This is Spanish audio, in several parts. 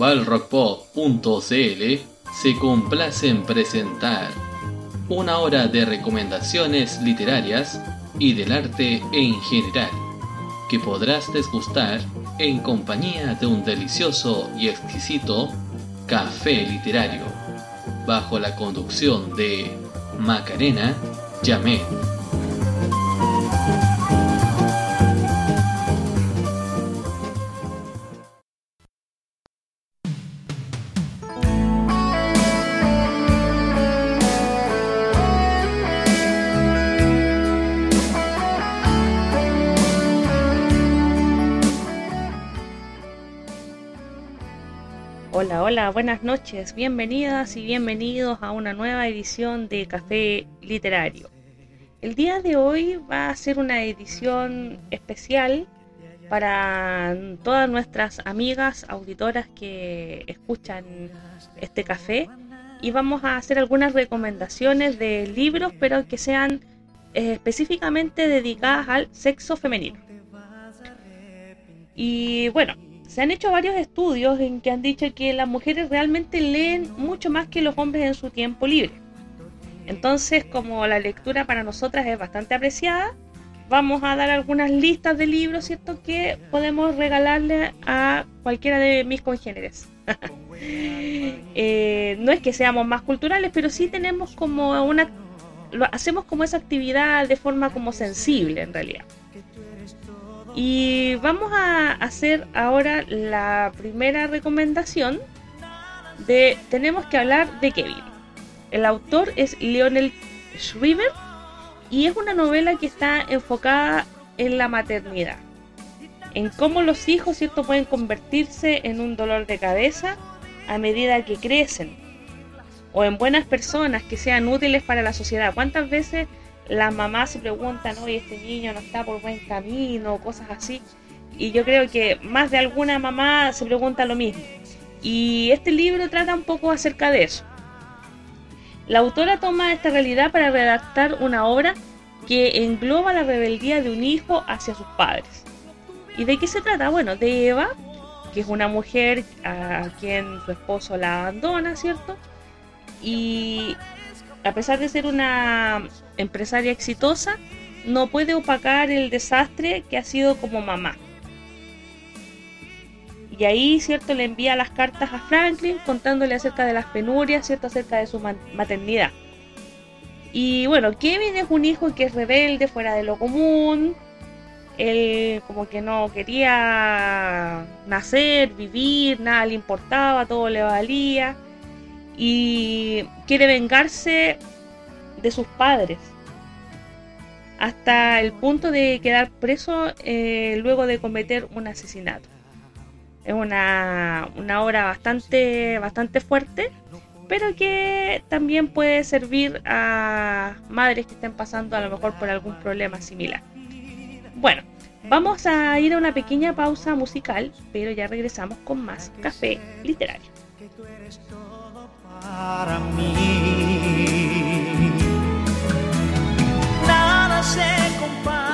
balrockpop.cl se complace en presentar una hora de recomendaciones literarias y del arte en general, que podrás desgustar en compañía de un delicioso y exquisito café literario, bajo la conducción de Macarena Yamé. Buenas noches, bienvenidas y bienvenidos a una nueva edición de Café Literario. El día de hoy va a ser una edición especial para todas nuestras amigas auditoras que escuchan este café y vamos a hacer algunas recomendaciones de libros pero que sean eh, específicamente dedicadas al sexo femenino. Y bueno, se han hecho varios estudios en que han dicho que las mujeres realmente leen mucho más que los hombres en su tiempo libre. Entonces, como la lectura para nosotras es bastante apreciada, vamos a dar algunas listas de libros, ¿cierto? Que podemos regalarle a cualquiera de mis congéneres. Eh, no es que seamos más culturales, pero sí tenemos como una... Lo hacemos como esa actividad de forma como sensible en realidad. Y vamos a hacer ahora la primera recomendación de tenemos que hablar de Kevin. El autor es Lionel Shriver y es una novela que está enfocada en la maternidad, en cómo los hijos cierto pueden convertirse en un dolor de cabeza a medida que crecen o en buenas personas que sean útiles para la sociedad. ¿Cuántas veces las mamás se preguntan, oye, este niño no está por buen camino, cosas así. Y yo creo que más de alguna mamá se pregunta lo mismo. Y este libro trata un poco acerca de eso. La autora toma esta realidad para redactar una obra que engloba la rebeldía de un hijo hacia sus padres. ¿Y de qué se trata? Bueno, de Eva, que es una mujer a quien su esposo la abandona, ¿cierto? Y a pesar de ser una empresaria exitosa, no puede opacar el desastre que ha sido como mamá. Y ahí, ¿cierto? Le envía las cartas a Franklin contándole acerca de las penurias, ¿cierto? Acerca de su maternidad. Y bueno, Kevin es un hijo que es rebelde, fuera de lo común. Él como que no quería nacer, vivir, nada le importaba, todo le valía y quiere vengarse de sus padres hasta el punto de quedar preso eh, luego de cometer un asesinato. Es una, una obra bastante, bastante fuerte, pero que también puede servir a madres que estén pasando a lo mejor por algún problema similar. Bueno, vamos a ir a una pequeña pausa musical, pero ya regresamos con más café literario. Se compara.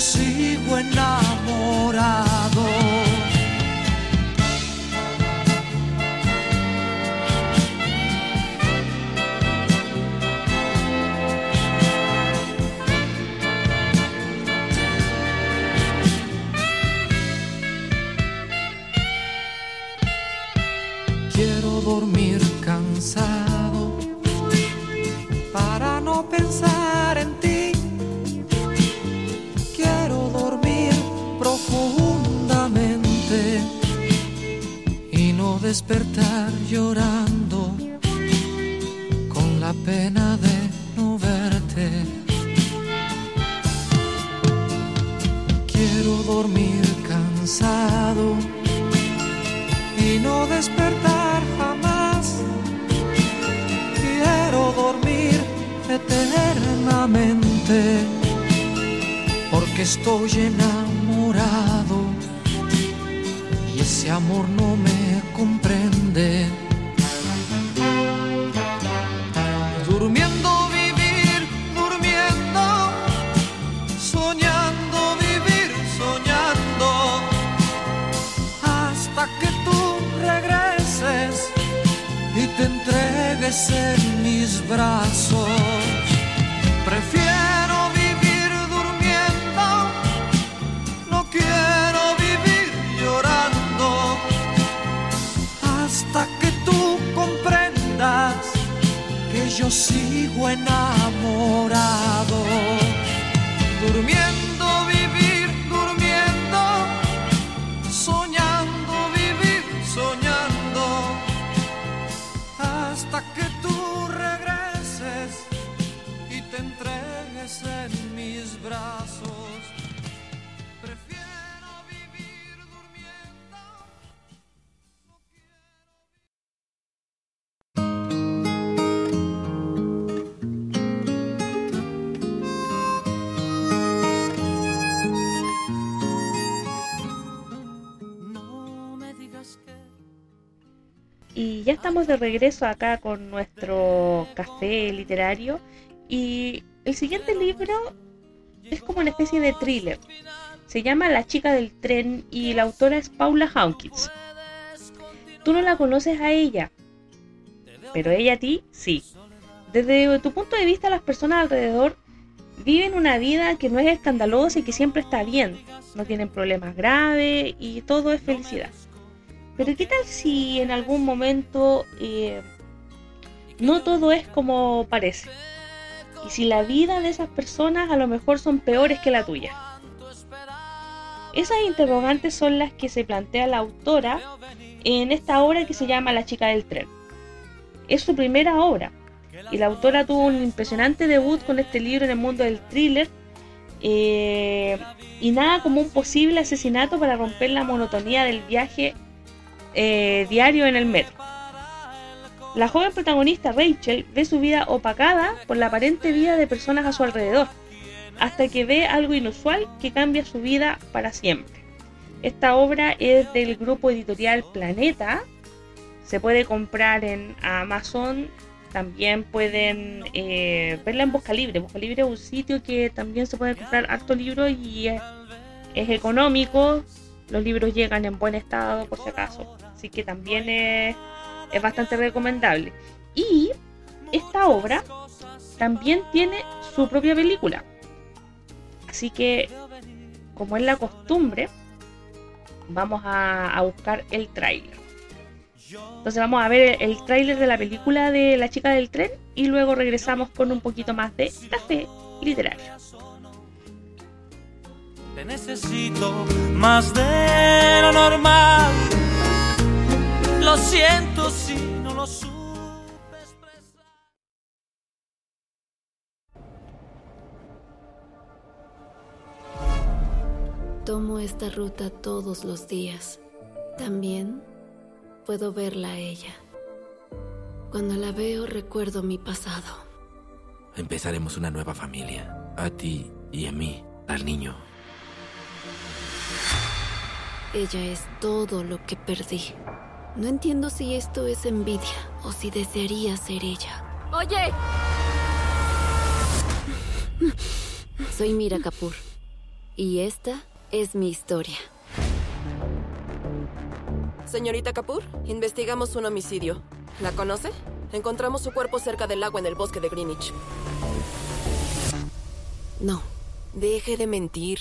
Que yo estamos de regreso acá con nuestro café literario. Y el siguiente libro es como una especie de thriller. Se llama La chica del tren y la autora es Paula Hawkins. Tú no la conoces a ella, pero ella a ti sí. Desde tu punto de vista, las personas alrededor viven una vida que no es escandalosa y que siempre está bien. No tienen problemas graves y todo es felicidad. Pero ¿qué tal si en algún momento eh, no todo es como parece? Y si la vida de esas personas a lo mejor son peores que la tuya. Esas interrogantes son las que se plantea la autora en esta obra que se llama La chica del tren. Es su primera obra y la autora tuvo un impresionante debut con este libro en el mundo del thriller eh, y nada como un posible asesinato para romper la monotonía del viaje eh, diario en el metro. La joven protagonista Rachel ve su vida opacada por la aparente vida de personas a su alrededor, hasta que ve algo inusual que cambia su vida para siempre. Esta obra es del grupo editorial Planeta, se puede comprar en Amazon, también pueden eh, verla en Busca Libre. Busca Libre es un sitio que también se puede comprar harto libro y es, es económico, los libros llegan en buen estado por si acaso, así que también es, es bastante recomendable. Y esta obra también tiene su propia película. Así que, como es la costumbre, vamos a, buscar el tráiler. Entonces vamos a ver el, el tráiler de la película de La chica del tren y luego regresamos con un poquito más de café literario. Te necesito más de lo normal. lo siento si no lo supe expresar. Tomo esta ruta todos los días. También puedo verla a ella. Cuando la veo recuerdo mi pasado. Empezaremos una nueva familia. A ti y a mí, al niño. Ella es todo lo que perdí. No entiendo si esto es envidia o si desearía ser ella. ¡Oye! Soy Mira Kapoor. Y esta es mi historia. Señorita Kapoor, investigamos un homicidio. ¿La conoce? Encontramos su cuerpo cerca del agua en el bosque de Greenwich. No. Deje de mentir.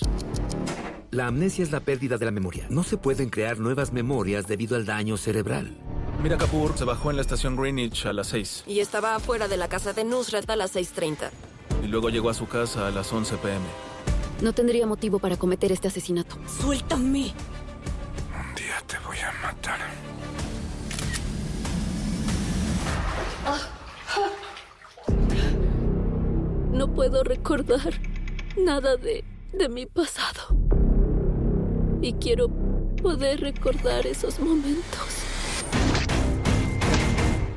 La amnesia es la pérdida de la memoria. No se pueden crear nuevas memorias debido al daño cerebral. Mira Kapoor se bajó en la estación Greenwich a las 6 Y estaba afuera de la casa de Nusrat a las 6.30. y luego llegó a su casa a las 11 pm. No tendría motivo para cometer este asesinato. ¡Suéltame! Un día te voy a matar. No puedo recordar nada de, de mi pasado. Y quiero poder recordar esos momentos.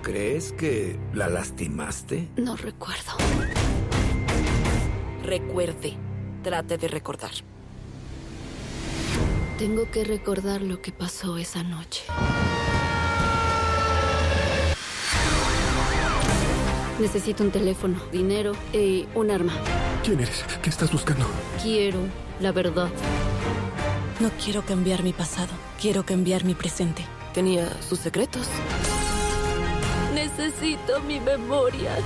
¿Crees que la lastimaste? No recuerdo. Recuerde. Trate de recordar. Tengo que recordar lo que pasó esa noche. Necesito un teléfono, dinero y un arma. ¿Quién eres? ¿Qué estás buscando? Quiero la verdad. No quiero cambiar mi pasado, quiero cambiar mi presente. Tenía sus secretos. Necesito mi memoria.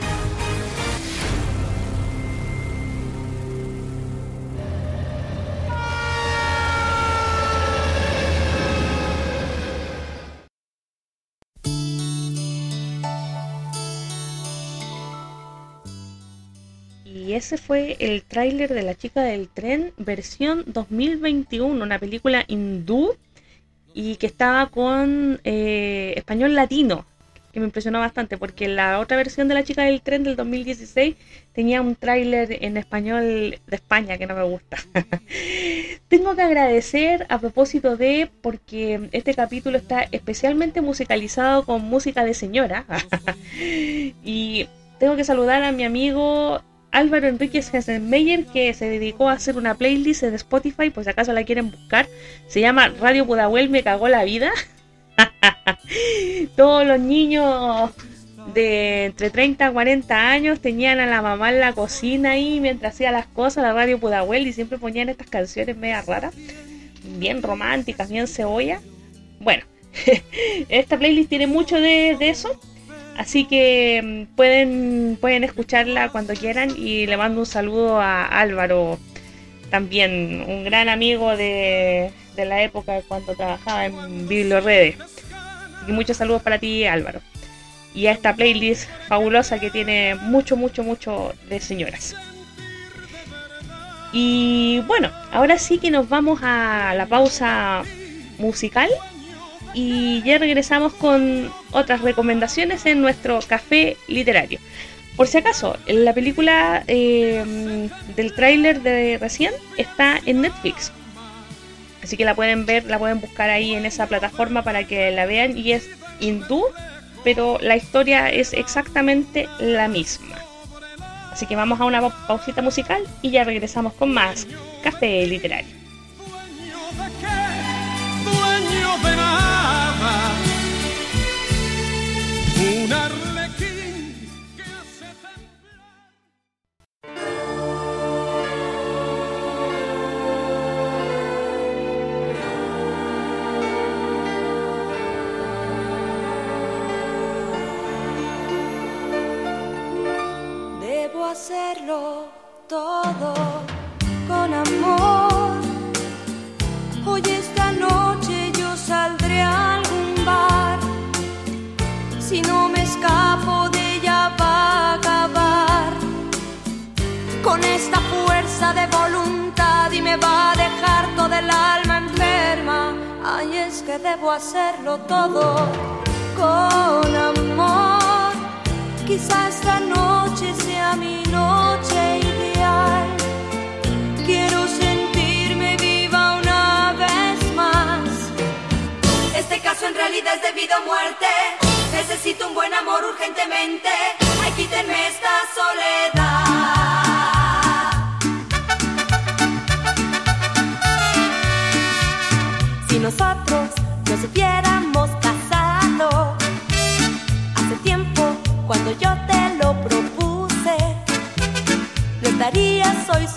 Ese fue el tráiler de La chica del tren, versión 2021, una película hindú y que estaba con eh, español latino, que me impresionó bastante porque la otra versión de La chica del tren del 2016 tenía un tráiler en español de España que no me gusta. Tengo que agradecer a propósito de, porque este capítulo está especialmente musicalizado con música de señora. y tengo que saludar a mi amigo Álvaro Enríquez Hessenmeyer que se dedicó a hacer una playlist en Spotify, pues acaso la quieren buscar. Se llama Radio Pudahuel me cagó la vida. Todos los niños de entre 30 a 40 años tenían a la mamá en la cocina ahí mientras hacía las cosas, la radio Pudahuel, y siempre ponían estas canciones media raras, bien románticas, bien cebolla. Bueno, esta playlist tiene mucho de eso. Así que mm, pueden, pueden escucharla cuando quieran y le mando un saludo a Álvaro, también un gran amigo de, de la época cuando trabajaba en Biblioredes. Y muchos saludos para ti Álvaro. Y a esta playlist fabulosa que tiene mucho, mucho, mucho de señoras. Y bueno, ahora sí que nos vamos a la pausa musical y ya regresamos con otras recomendaciones en nuestro café literario. Por si acaso, la película eh, del tráiler de recién está en Netflix. Así que la pueden ver, la pueden buscar ahí en esa plataforma para que la vean y es hindú, pero la historia es exactamente la misma. Así que vamos a una pa- pausita musical y ya regresamos con más café literario. Nada. Un arlequín que hace Debo hacerlo todo con amor. Hoy esta Si no me escapo de ella va a acabar. Con esta fuerza de voluntad y me va a dejar toda el alma enferma. Ay, es que debo hacerlo todo con amor. Quizá esta noche sea mi noche ideal. Quiero sentirme viva una vez más. Este caso en realidad es debido a muerte. Necesito un buen amor urgentemente. Ay, quítenme esta soledad. Si nosotros nos hubiéramos casado hace tiempo cuando yo te lo propuse, no estarías hoy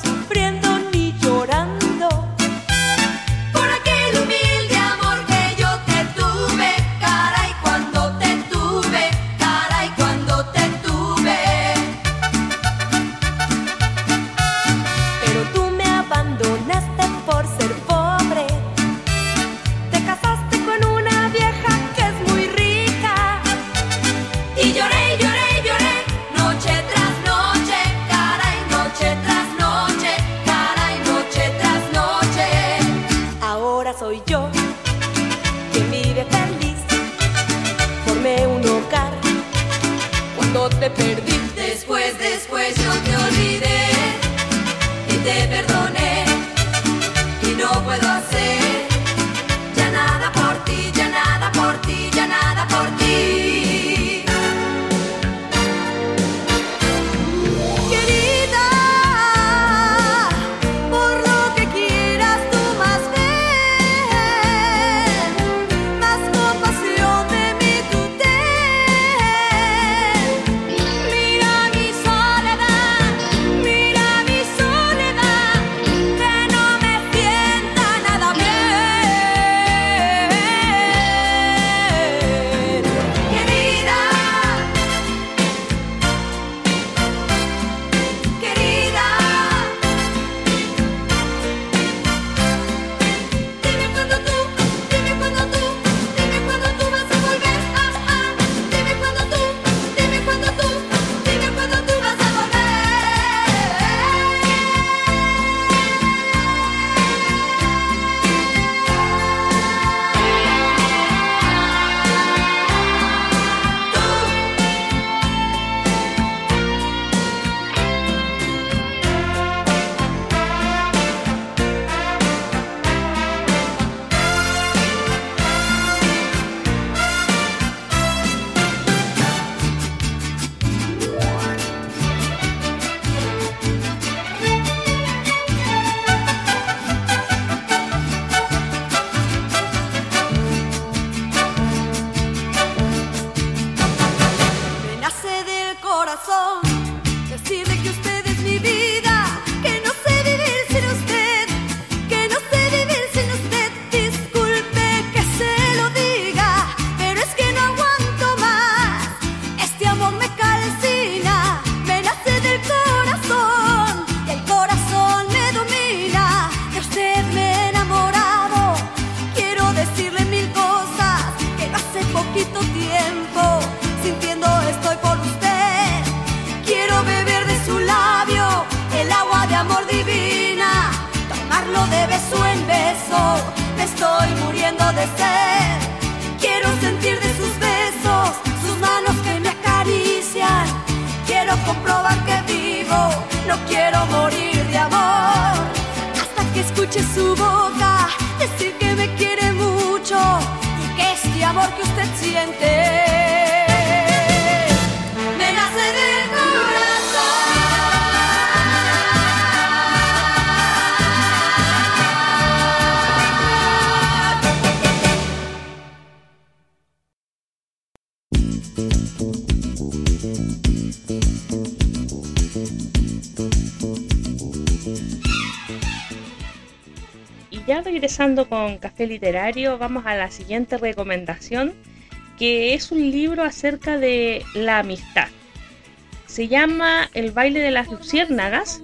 de sed. Quiero sentir de sus besos, sus manos que me acarician. Quiero comprobar que vivo, no quiero morir de amor. Hasta que escuche su boca decir que me quiere mucho y que este amor que usted siente regresando con Café Literario, vamos a la siguiente recomendación, que es un libro acerca de la amistad. Se llama El baile de las luciérnagas.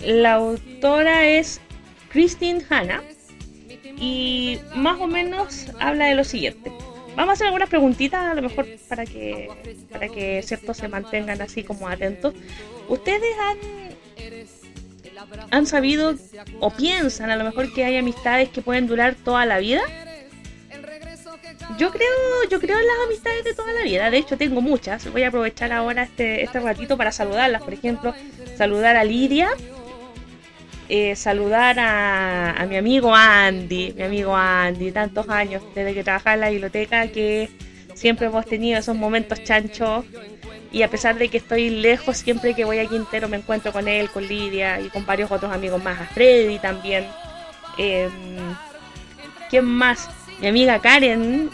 La autora es Christine Hanna y más o menos habla de lo siguiente. Vamos a hacer algunas preguntitas, a lo mejor para que para que ciertos se mantengan así como atentos. ¿Ustedes han han sabido o piensan a lo mejor que hay amistades que pueden durar toda la vida? Yo creo, yo creo en las amistades de toda la vida. De hecho, tengo muchas. Voy a aprovechar ahora este, este ratito para saludarlas. Por ejemplo, saludar a Lidia. eh, saludar a, a mi amigo Andy. Mi amigo Andy, tantos años desde que trabajaba en la biblioteca que siempre hemos tenido esos momentos chanchos. Y a pesar de que estoy lejos, siempre que voy a Quintero me encuentro con él, con Lidia y con varios otros amigos más. A Freddy también. Eh, ¿Quién más? Mi amiga Karen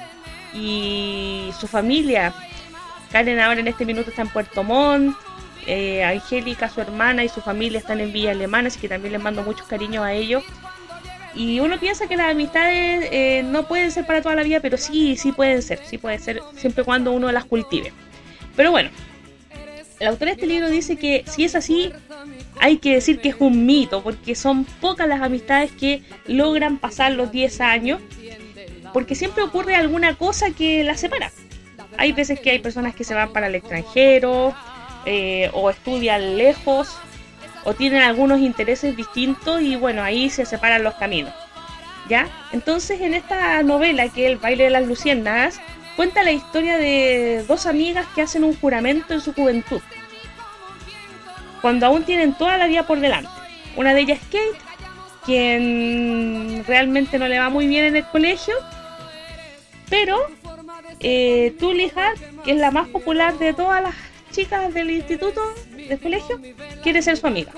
y su familia. Karen ahora en este minuto está en Puerto Montt. eh, Angélica, su hermana y su familia están en Villa Alemana, así que también les mando muchos cariños a ellos. Y uno piensa que las amistades eh, no pueden ser para toda la vida, pero sí, sí pueden ser, sí pueden ser siempre cuando uno las cultive. Pero bueno, el autor de este libro dice que si es así, hay que decir que es un mito, porque son pocas las amistades que logran pasar los 10 años, porque siempre ocurre alguna cosa que las separa. Hay veces que hay personas que se van para el extranjero, eh, o estudian lejos, o tienen algunos intereses distintos, y bueno, ahí se separan los caminos. ¿Ya? Entonces, en esta novela, que es El baile de las luciérnagas, cuenta la historia de dos amigas que hacen un juramento en su juventud cuando aún tienen toda la vida por delante. Una de ellas es Kate, quien realmente no le va muy bien en el colegio, pero eh, Tully Hart, que es la más popular de todas las chicas del instituto, del colegio, quiere ser su amiga.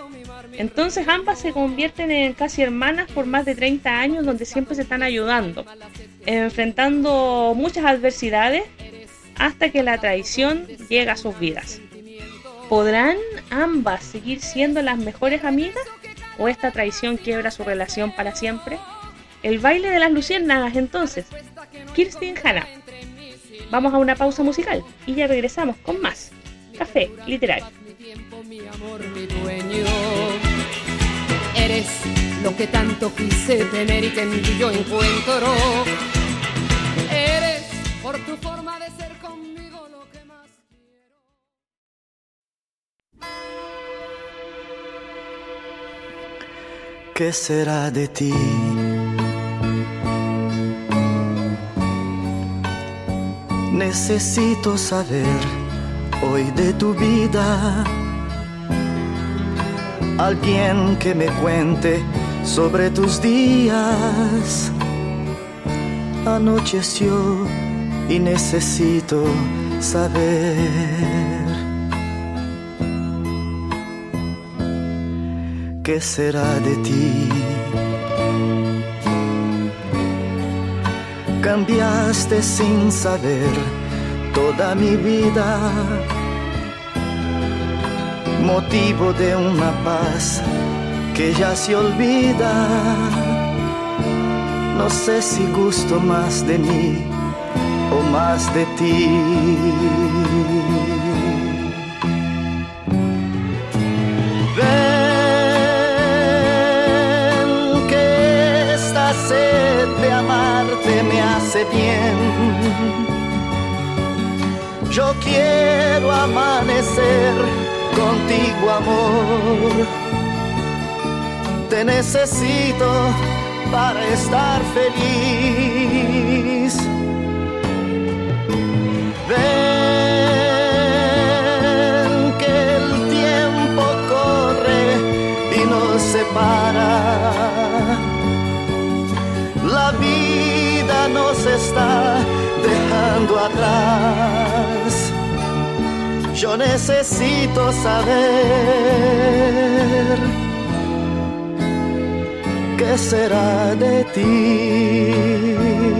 Entonces ambas se convierten en casi hermanas por más de 30 años donde siempre se están ayudando, enfrentando muchas adversidades hasta que la traición llega a sus vidas. ¿Podrán ambas seguir siendo las mejores amigas o esta traición quiebra su relación para siempre? El baile de las luciérnagas entonces. Kirsten Hanna. Vamos a una pausa musical y ya regresamos con más. Café literario. mi amor, mi dueño. Eres lo que tanto quise tener y que en ti yo encuentro. Eres por tu forma de ser conmigo lo que más ¿Qué será de ti? Necesito saber hoy de tu vida. Alguien que me cuente sobre tus días. Anocheció y necesito saber. ¿Qué será de ti? Cambiaste sin saber toda mi vida, motivo de una paz que ya se olvida. No sé si gusto más de mí o más de ti. Ven que esta sed de amarte me hace bien. Yo quiero amanecer contigo, amor. Te necesito para estar feliz. Yo necesito saber qué será de ti.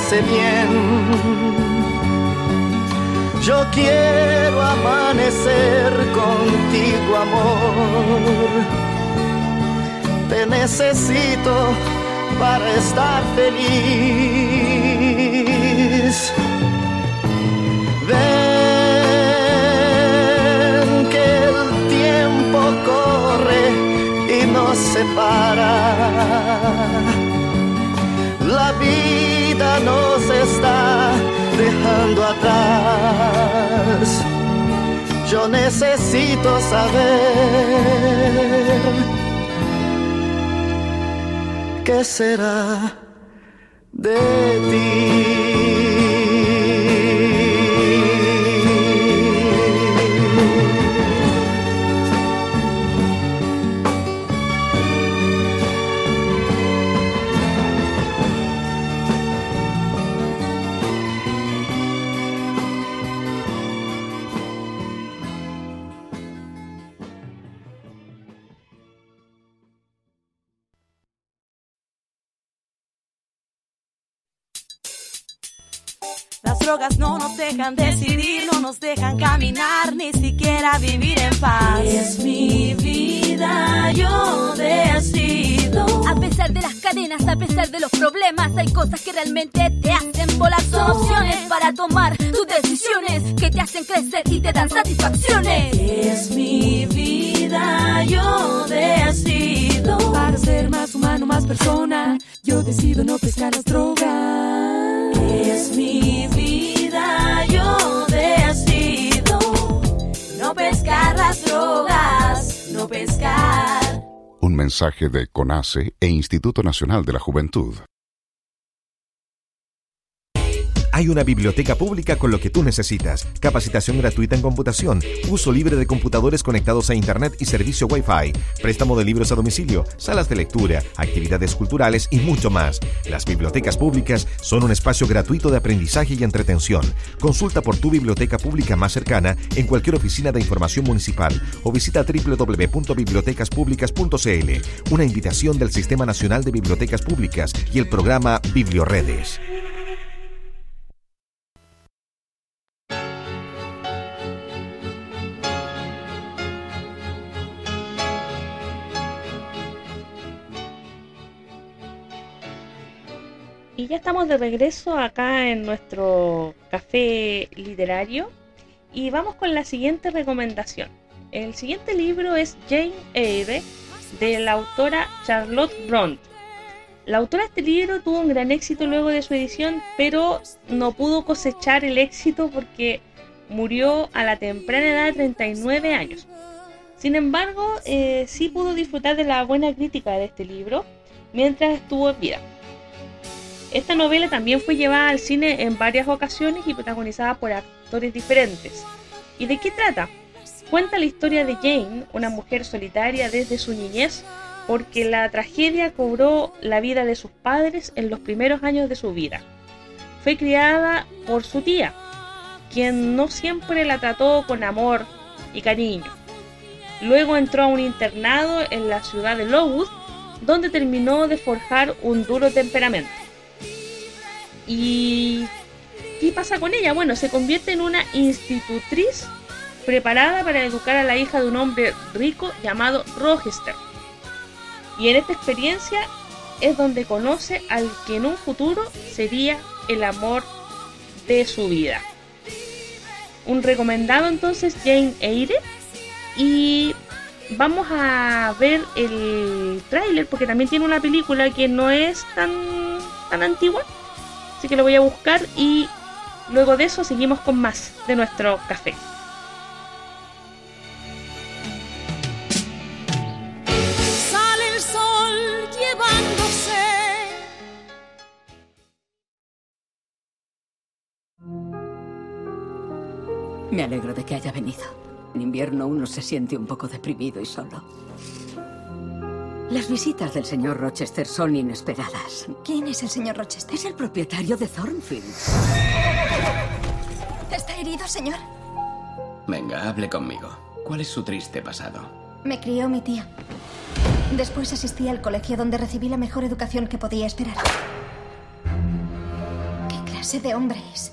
Hace bien. Yo quiero amanecer contigo, amor. Te necesito para estar feliz. Ven que el tiempo corre y nos separa. Vida nos está dejando atrás. Yo necesito saber qué será drogas no nos dejan decidir, no nos dejan caminar, ni siquiera vivir en paz. Es mi vida, yo decido. A pesar de las cadenas, a pesar de los problemas, hay cosas que realmente te hacen volar. Son opciones para tomar tus decisiones que te hacen crecer y te dan satisfacciones. Es mi vida, yo decido. Para ser más humano, más persona, yo decido no pescar las drogas. Es mi vida, yo decido no pescar las drogas, no pescar. Un mensaje de CONACE e Instituto Nacional de la Juventud. Hay una biblioteca pública con lo que tú necesitas. Capacitación gratuita en computación, uso libre de computadores conectados a Internet y servicio Wi-Fi, préstamo de libros a domicilio, salas de lectura, actividades culturales y mucho más. Las bibliotecas públicas son un espacio gratuito de aprendizaje y entretención. Consulta por tu biblioteca pública más cercana en cualquier oficina de información municipal o visita www.bibliotecaspublicas.cl. Una invitación del Sistema Nacional de Bibliotecas Públicas y el programa Biblioredes. Y ya estamos de regreso acá en nuestro café literario y vamos con la siguiente recomendación. El siguiente libro es Jane Eyre de la autora Charlotte Bronte. La autora de este libro tuvo un gran éxito luego de su edición, pero no pudo cosechar el éxito porque murió a la temprana edad de 39 años. Sin embargo, eh, sí pudo disfrutar de la buena crítica de este libro mientras estuvo en vida. Esta novela también fue llevada al cine en varias ocasiones y protagonizada por actores diferentes. ¿Y de qué trata? Cuenta la historia de Jane, una mujer solitaria desde su niñez, porque la tragedia cobró la vida de sus padres en los primeros años de su vida. Fue criada por su tía, quien no siempre la trató con amor y cariño. Luego entró a un internado en la ciudad de Lowood, donde terminó de forjar un duro temperamento. ¿Y qué pasa con ella? Bueno, se convierte en una institutriz preparada para educar a la hija de un hombre rico llamado Rochester. Y en esta experiencia es donde conoce al que en un futuro sería el amor de su vida. Un recomendado entonces Jane Eyre y vamos a ver el tráiler porque también tiene una película que no es tan tan antigua Así que lo voy a buscar y luego de eso seguimos con más de nuestro café. Sale el sol llevándose. Me alegro de que haya venido. En invierno uno se siente un poco deprimido y solo. Las visitas del señor Rochester son inesperadas. ¿Quién es el señor Rochester? Es el propietario de Thornfield. ¿Está herido, señor? Venga, hable conmigo. ¿Cuál es su triste pasado? Me crió mi tía. Después asistí al colegio donde recibí la mejor educación que podía esperar. ¿Qué clase de hombre es?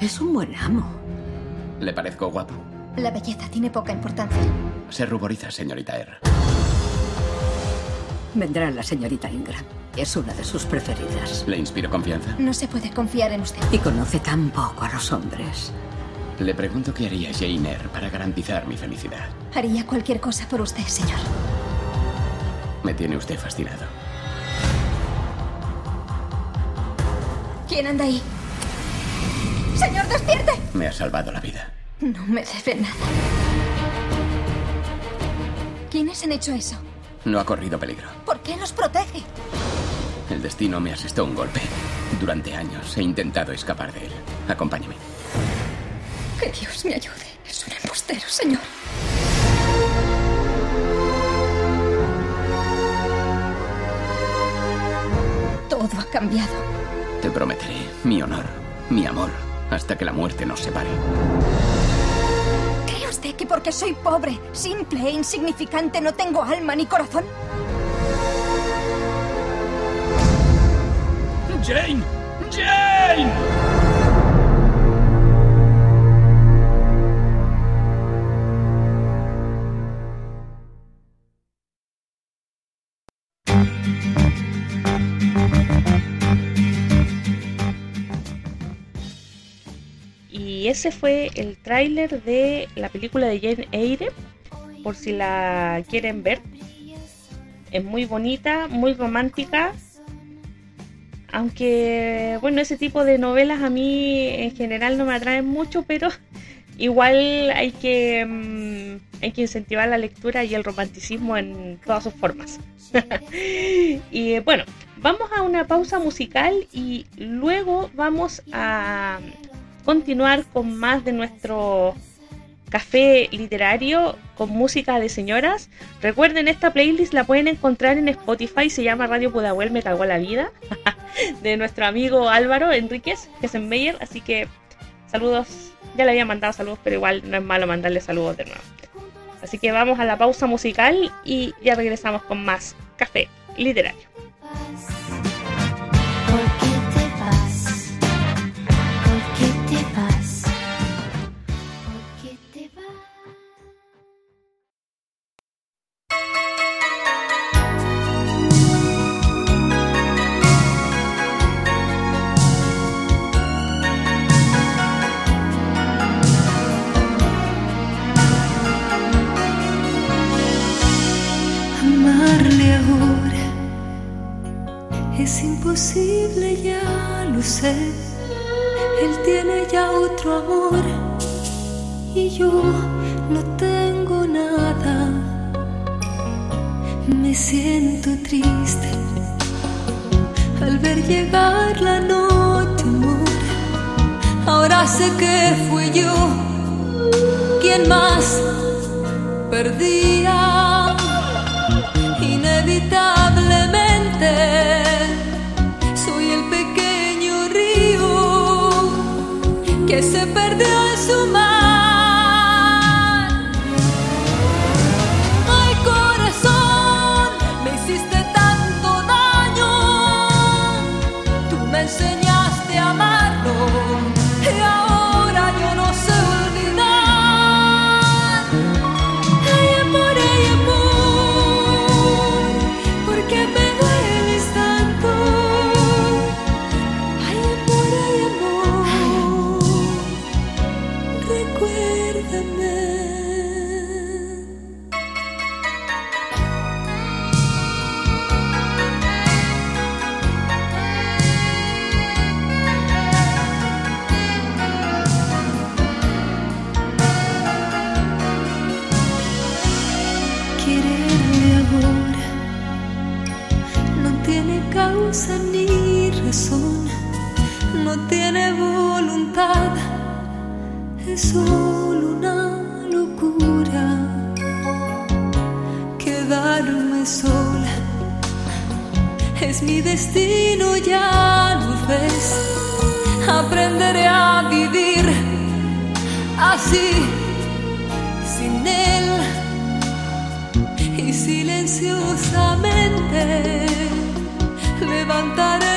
Es un buen amo. ¿Le parezco guapo? La belleza tiene poca importancia. Se ruboriza, señorita R. Vendrá la señorita Ingram. Es una de sus preferidas. ¿Le inspiro confianza? No se puede confiar en usted. Y conoce tan poco a los hombres. Le pregunto qué haría Jane Eyre para garantizar mi felicidad. Haría cualquier cosa por usted, señor. Me tiene usted fascinado. ¿Quién anda ahí? ¡Señor, despierte! Me ha salvado la vida. No me debe nada. ¿Quiénes han hecho eso? No ha corrido peligro. ¿Por qué los protege? El destino me asestó un golpe. Durante años he intentado escapar de él. Acompáñeme. Que Dios me ayude. Es un embustero, señor. Todo ha cambiado. Te prometeré mi honor, mi amor, hasta que la muerte nos separe. ¿Cree usted que porque soy pobre, simple e insignificante no tengo alma ni corazón? ¡Jane! ¡Jane! Ese fue el tráiler de la película de Jane Eyre, por si la quieren ver. Es muy bonita, muy romántica. Aunque, bueno, ese tipo de novelas a mí en general no me atraen mucho, pero igual hay que, mm, hay que incentivar la lectura y el romanticismo en todas sus formas. y bueno, vamos a una pausa musical y luego vamos a continuar con más de nuestro café literario con música de señoras. Recuerden, esta playlist la pueden encontrar en Spotify, se llama Radio Pudahuel Me Cagó la Vida, de nuestro amigo Álvaro Enríquez, que es en Meyer. Así que saludos, ya le había mandado saludos, pero igual no es malo mandarle saludos de nuevo. Así que vamos a la pausa musical y ya regresamos con más café literario. Imposible, ya lo sé. Él tiene ya otro amor y yo no tengo nada. Me siento triste al ver llegar la noche. Ahora sé que fui yo quien más perdía inevitablemente que se perdió en su mar. Destino, ya lo ves. Aprenderé a vivir así, sin él, y silenciosamente levantaré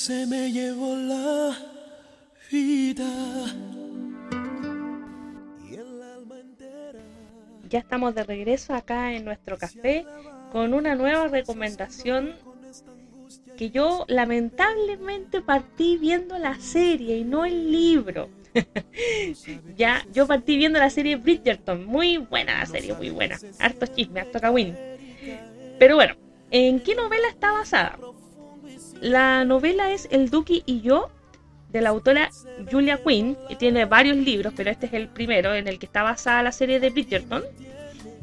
se me llevó la vida. Ya estamos de regreso acá en nuestro café con una nueva recomendación que yo lamentablemente partí viendo la serie y no el libro. ya, yo partí viendo la serie Bridgerton, muy buena la serie, muy buena. Harto chisme, harto cagüín. Pero bueno, ¿en qué novela está basada? La novela es El Duque y yo, de la autora Julia Quinn, que tiene varios libros, pero este es el primero en el que está basada la serie de Bridgerton.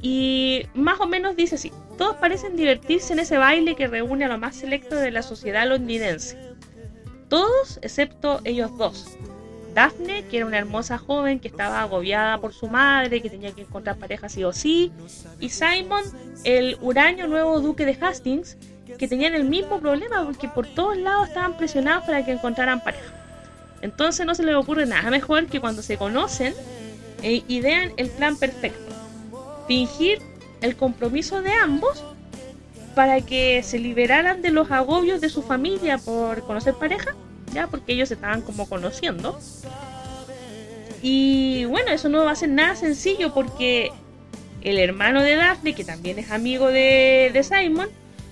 Y más o menos dice así, todos parecen divertirse en ese baile que reúne a lo más selecto de la sociedad londinense. Todos excepto ellos dos. Daphne, que era una hermosa joven que estaba agobiada por su madre, que tenía que encontrar pareja sí o sí, y Simon, el huraño nuevo duque de Hastings, que tenían el mismo problema porque por todos lados estaban presionados para que encontraran pareja. Entonces no se les ocurre nada mejor que cuando se conocen e idean el plan perfecto. Fingir el compromiso de ambos para que se liberaran de los agobios de su familia por conocer pareja, ya porque ellos estaban como conociendo. Y bueno, eso no va a ser nada sencillo porque el hermano de Daphne, que también es amigo de, de Simon,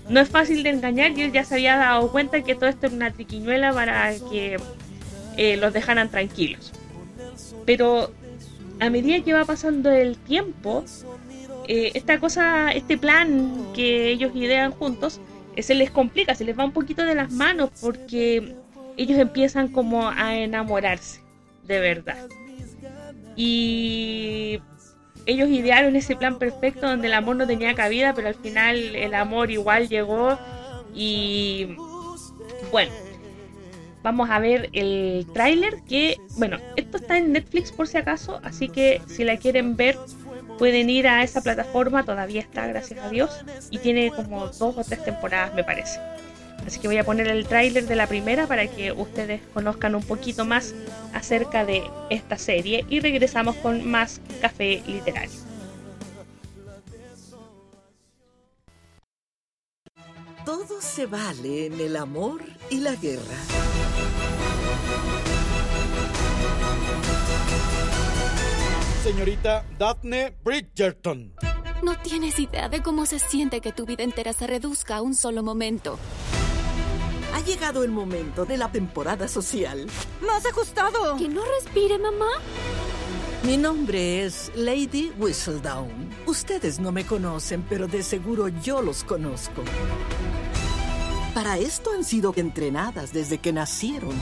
no es fácil de engañar y él ya se había dado cuenta que todo esto era una triquiñuela para que eh, los dejaran tranquilos. Pero a medida que va pasando el tiempo, eh, esta cosa, este plan que ellos idean juntos, eh, se les complica, se les va un poquito de las manos porque ellos empiezan como a enamorarse, de verdad. Y ellos idearon ese plan perfecto donde el amor no tenía cabida, pero al final el amor igual llegó y bueno, vamos a ver el tráiler que, bueno, esto está en Netflix por si acaso, así que si la quieren ver pueden ir a esa plataforma, todavía está, gracias a Dios, y tiene como dos o tres temporadas me parece. Así que voy a poner el tráiler de la primera para que ustedes conozcan un poquito más acerca de esta serie y regresamos con más café literario. Todo se vale en el amor y la guerra. Señorita Daphne Bridgerton. No tienes idea de cómo se siente que tu vida entera se reduzca a un solo momento. Ha llegado el momento de la temporada social. ¡Más ajustado! Que no respire, mamá. Mi nombre es Lady Whistledown. Ustedes no me conocen, pero de seguro yo los conozco. Para esto han sido entrenadas desde que nacieron.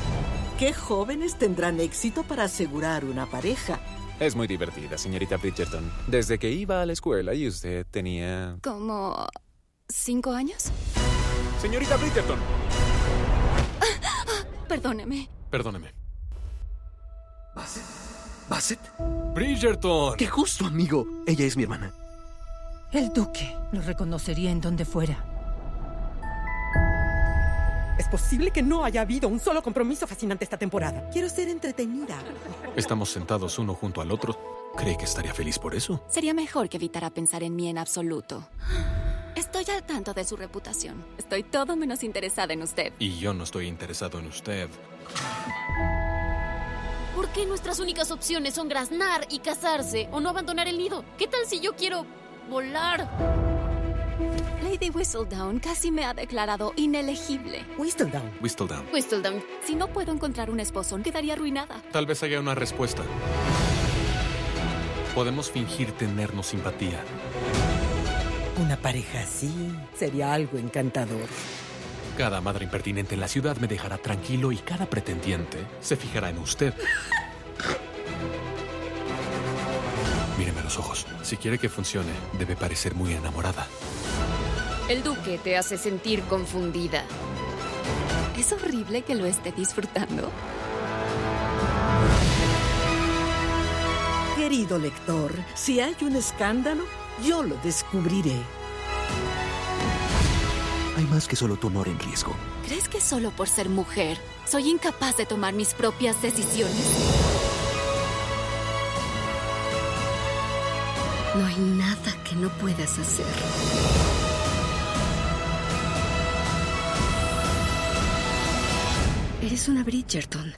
¿Qué jóvenes tendrán éxito para asegurar una pareja? Es muy divertida, señorita Bridgerton. Desde que iba a la escuela y usted tenía... ¿Como cinco años? Señorita Bridgerton. Perdóneme. Perdóneme. ¿Bassett? ¿Bassett? Bridgerton. ¡Qué justo, amigo! Ella es mi hermana. El duque lo reconocería en donde fuera. Es posible que no haya habido un solo compromiso fascinante esta temporada. Quiero ser entretenida. Estamos sentados uno junto al otro. ¿Cree que estaría feliz por eso? Sería mejor que evitara pensar en mí en absoluto. Estoy al tanto de su reputación. Estoy todo menos interesada en usted. Y yo no estoy interesado en usted. ¿Por qué nuestras únicas opciones son graznar y casarse o no abandonar el nido? ¿Qué tal si yo quiero volar? Lady Whistledown casi me ha declarado inelegible. Whistledown. Whistledown. Whistledown. Si no puedo encontrar un esposo, quedaría arruinada. Tal vez haya una respuesta. Podemos fingir tenernos simpatía. Una pareja así sería algo encantador. Cada madre impertinente en la ciudad me dejará tranquilo y cada pretendiente se fijará en usted. Míreme a los ojos. Si quiere que funcione, debe parecer muy enamorada. El duque te hace sentir confundida. Es horrible que lo esté disfrutando. Querido lector, si hay un escándalo, yo lo descubriré. Hay más que solo tu honor en riesgo. ¿Crees que solo por ser mujer soy incapaz de tomar mis propias decisiones? No hay nada que no puedas hacer. Eres una Bridgerton.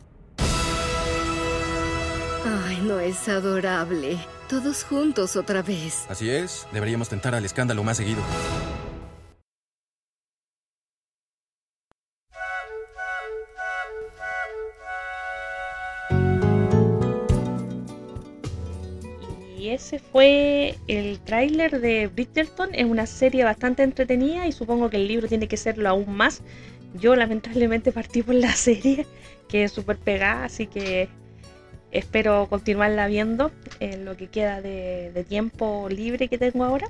Ay, no es adorable. Todos juntos otra vez. Así es, deberíamos tentar al escándalo más seguido. Y ese fue el tráiler de Bridgerton. Es una serie bastante entretenida y supongo que el libro tiene que serlo aún más. Yo lamentablemente partí por la serie, que es súper pegada, así que espero continuarla viendo en lo que queda de, tiempo libre que tengo ahora.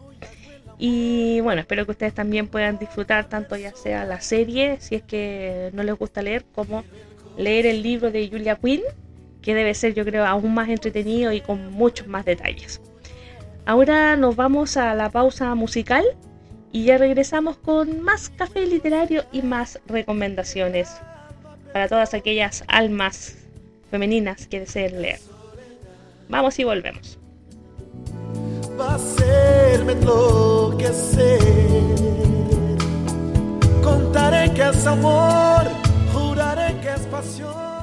Y bueno, espero que ustedes también puedan disfrutar tanto ya sea la serie, si es que no les gusta leer, como leer el libro de Julia Quinn, que debe ser yo creo aún más entretenido y con muchos más detalles. Ahora nos vamos a la pausa musical y ya regresamos con más café literario y más recomendaciones para todas aquellas almas femeninas que deseen leer. Vamos y volvemos. va a hacerme enloquecer. Contaré que es amor, juraré que es pasión.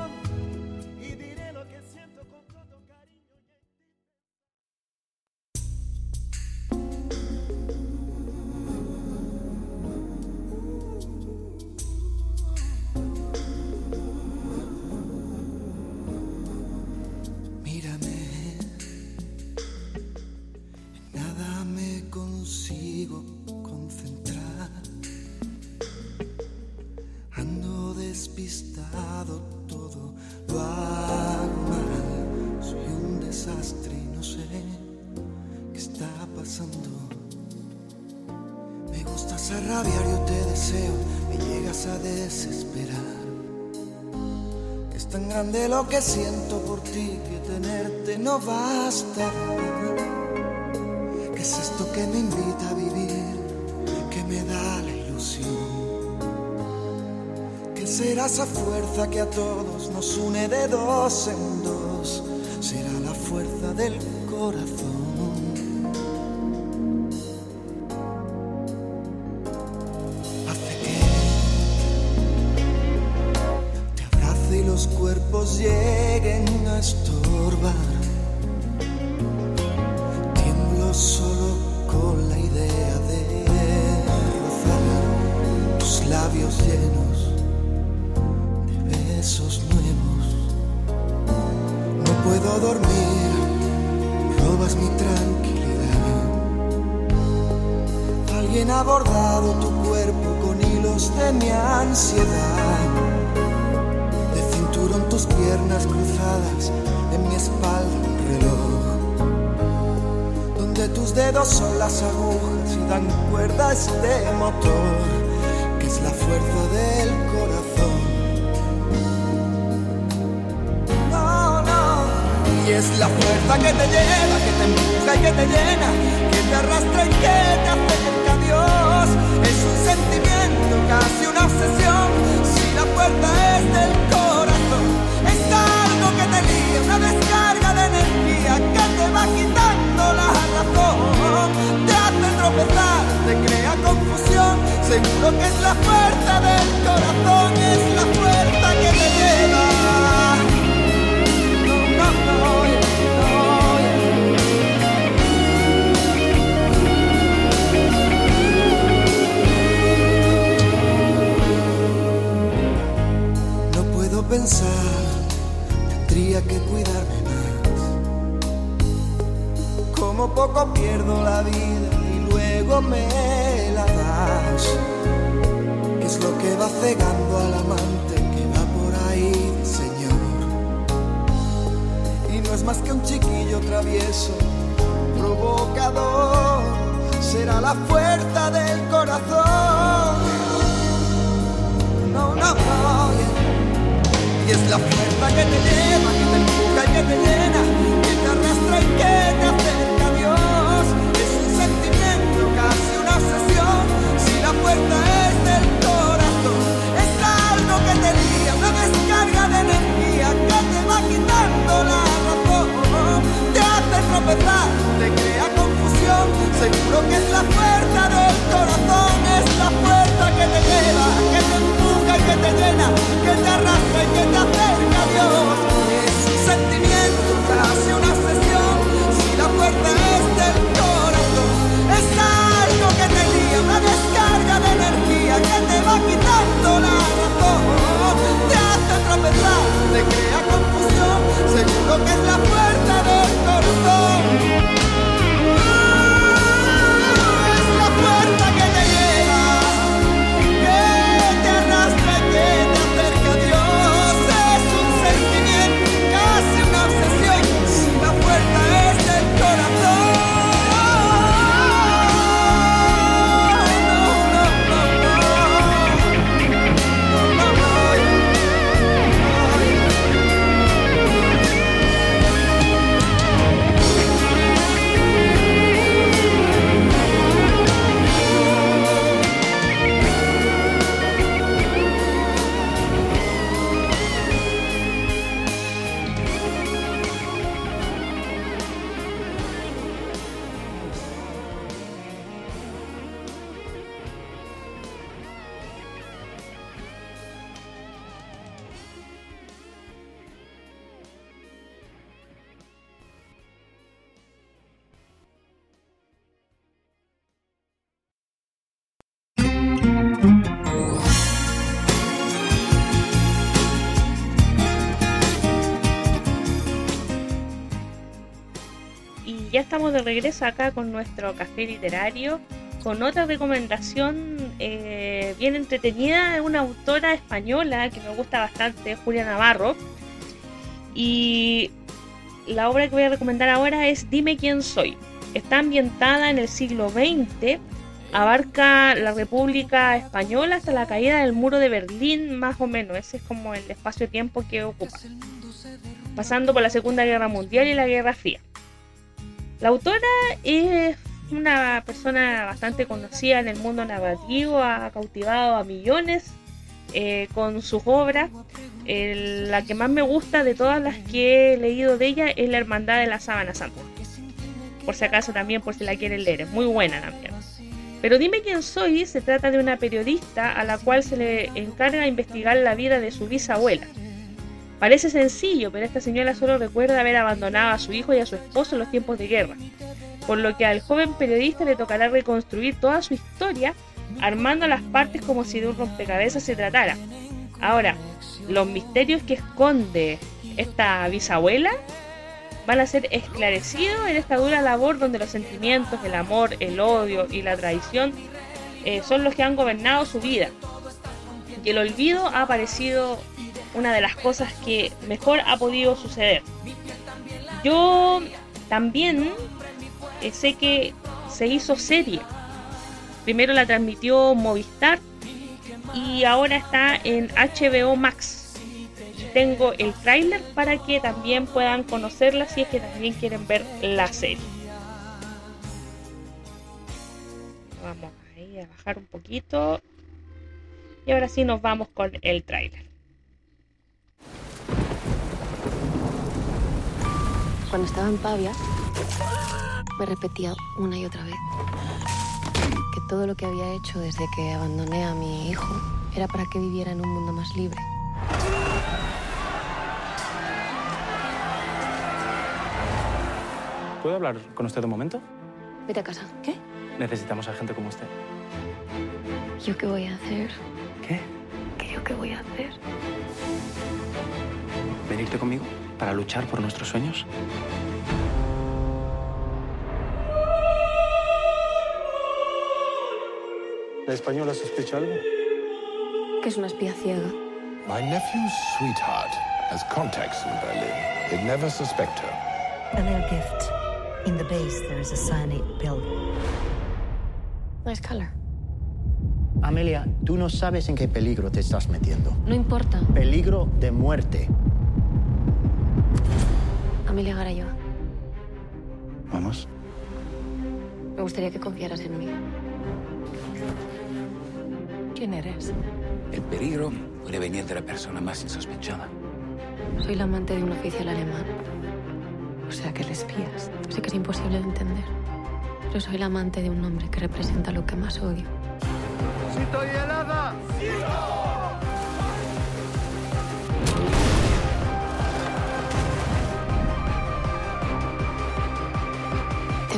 Que siento por ti que tenerte no basta. ¿Qué es esto que me invita a vivir? Que me da la ilusión. ¿Qué será esa fuerza que a todos nos une de dos en dos? Será la fuerza del corazón. llenos de besos nuevos. No puedo dormir, robas mi tranquilidad. Alguien ha bordado tu cuerpo con hilos de mi ansiedad. De cinturón tus piernas cruzadas, en mi espalda un reloj. Donde tus dedos son las agujas y dan cuerda a este motor es la fuerza del corazón. No, no. Y es la fuerza que te lleva, que te empuja y que te llena, que te arrastra y que te acerca a Dios. Es un sentimiento, casi una obsesión, si la puerta es del corazón. Es algo que te lía, una descarga de energía que te va quitando la Te hace tropezar, te crea confusión, seguro que es la fuerza del corazón, es la fuerza que te lleva. No, no, no, pensar, tendría que cuidarme Poco pierdo la vida y luego me la das. ¿Qué es lo que va cegando al amante que va por ahí, Señor? Y no es más que un chiquillo travieso, provocador. Será la fuerza del corazón. No, no, no. Y es la fuerza que te lleva, que te empuja y que te llena, ya estamos de regreso acá con nuestro café literario, con otra recomendación eh, bien entretenida de una autora española que me gusta bastante, Julia Navarro. Y la obra que voy a recomendar ahora es Dime quién soy. Está ambientada en el siglo XX, abarca la República Española hasta la caída del muro de Berlín, más o menos. Ese es como el espacio-tiempo que ocupa. Pasando por la Segunda Guerra Mundial y la Guerra Fría. La autora es una persona bastante conocida en el mundo narrativo, ha cautivado a millones eh, con sus obras. La que más me gusta de todas las que he leído de ella es La Hermandad de la Sábana Santa. Por si acaso también, por si la quieren leer, es muy buena también. Pero dime quién soy, se trata de una periodista a la cual se le encarga investigar la vida de su bisabuela. Parece sencillo, pero esta señora solo recuerda haber abandonado a su hijo y a su esposo en los tiempos de guerra, por lo que al joven periodista le tocará reconstruir toda su historia armando las partes como si de un rompecabezas se tratara. Ahora, los misterios que esconde esta bisabuela van a ser esclarecidos en esta dura labor donde los sentimientos, el amor, el odio y la traición eh, son los que han gobernado su vida. Y el olvido ha parecido una de las cosas que mejor ha podido suceder. Yo también eh, sé que se hizo serie. Primero la transmitió Movistar y ahora está en HBO Max. Tengo el tráiler para que también puedan conocerla si es que también quieren ver la serie. Vamos ahí a bajar un poquito. Y ahora sí nos vamos con el tráiler. Cuando estaba en Pavia, me repetía una y otra vez que todo lo que había hecho desde que abandoné a mi hijo era para que viviera en un mundo más libre. ¿Puedo hablar con usted un momento? Vete a casa. ¿Qué? Necesitamos a gente como usted. ¿Yo qué voy a hacer? ¿Qué? ¿Qué yo qué voy a hacer? ¿Venirte conmigo para luchar por nuestros sueños? ¿La española sospecha algo? Que es una espía ciega. My nephew's sweetheart has contacts in Berlin. They'd never suspect her. A little gift. In the base, there is a cyanide pill. Nice color. Amelia, tú no sabes en qué peligro te estás metiendo. No importa. Peligro de muerte. Amelia Garayo, Vamos. me gustaría que confiaras en mí. ¿Quién eres? El peligro puede venir de la persona más insospechada. Soy la amante de un oficial alemán. O sea que le espías. Sé que es imposible de entender. Pero soy la amante de un hombre que representa lo que más odio. ¡Sito y helada!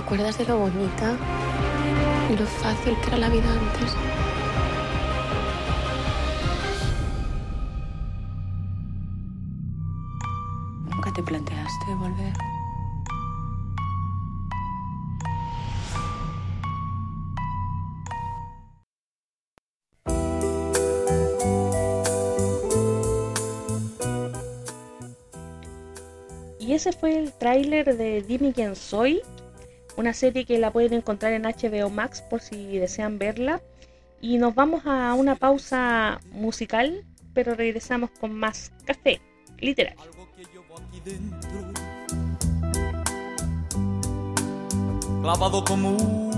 Acuerdas de lo bonita y lo fácil que era la vida antes? ¿Nunca te planteaste volver? Y ese fue el tráiler de Dime quién soy, una serie que la pueden encontrar en HBO Max por si desean verla. Y nos vamos a una pausa musical, pero regresamos con más café como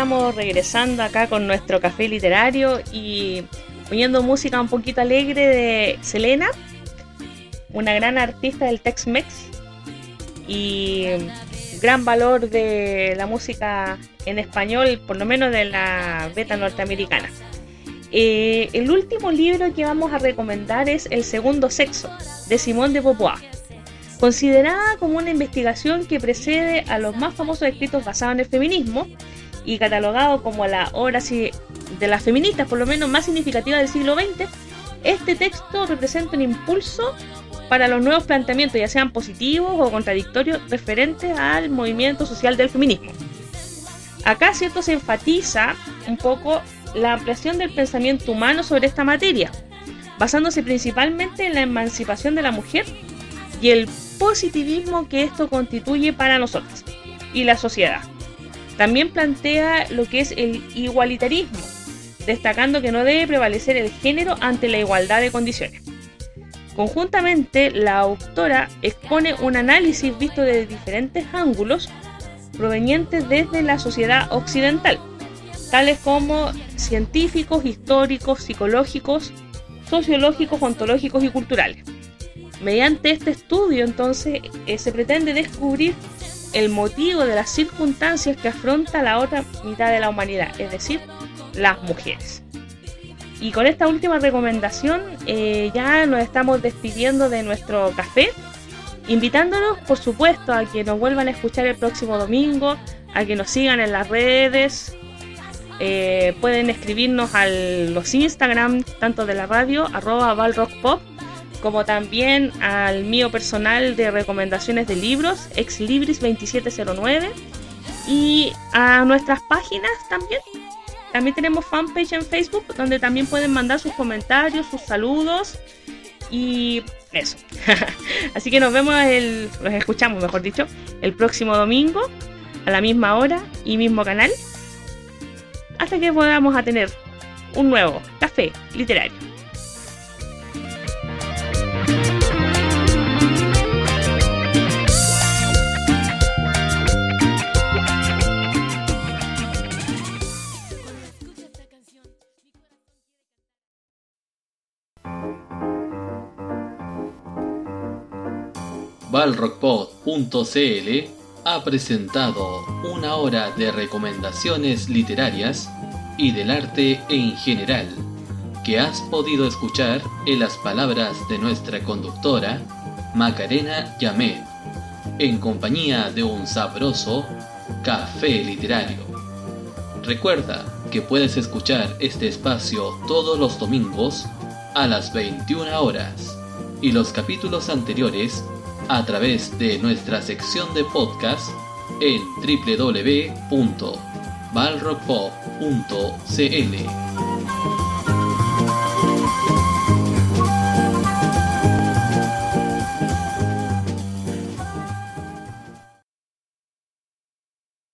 estamos regresando acá con nuestro café literario y poniendo música un poquito alegre de Selena, una gran artista del Tex-Mex y gran valor de la música en español, por lo menos de la beta norteamericana. Eh, el último libro que vamos a recomendar es El Segundo Sexo, de Simone de Beauvoir. Considerada como una investigación que precede a los más famosos escritos basados en el feminismo y catalogado como la obra de las feministas, por lo menos más significativa del siglo XX, este texto representa un impulso para los nuevos planteamientos, ya sean positivos o contradictorios, referentes al movimiento social del feminismo. Acá, cierto, se enfatiza un poco la ampliación del pensamiento humano sobre esta materia, basándose principalmente en la emancipación de la mujer y el positivismo que esto constituye para nosotros y la sociedad. También plantea lo que es el igualitarismo, destacando que no debe prevalecer el género ante la igualdad de condiciones. Conjuntamente, la autora expone un análisis visto desde diferentes ángulos provenientes desde la sociedad occidental, tales como científicos, históricos, psicológicos, sociológicos, ontológicos y culturales. Mediante este estudio, entonces, eh, se pretende descubrir el motivo de las circunstancias que afronta la otra mitad de la humanidad, es decir, las mujeres. Y con esta última recomendación eh, ya nos estamos despidiendo de nuestro café, invitándonos por supuesto a que nos vuelvan a escuchar el próximo domingo, a que nos sigan en las redes, eh, pueden escribirnos a los Instagram, tanto de la radio, arroba valrockpop, como también al mío personal de recomendaciones de libros, exlibris2709, y a nuestras páginas también. También tenemos fanpage en Facebook donde también pueden mandar sus comentarios, sus saludos y eso. Así que nos vemos, el, nos escuchamos, mejor dicho, el próximo domingo a la misma hora y mismo canal hasta que podamos a tener un nuevo café literario. Balrockpod.cl ha presentado una hora de recomendaciones literarias y del arte en general, que has podido escuchar en las palabras de nuestra conductora, Macarena Yamed, en compañía de un sabroso café literario. Recuerda que puedes escuchar este espacio todos los domingos a las 21 horas y los capítulos anteriores a través de nuestra sección de podcast en www.balrockpop.cl.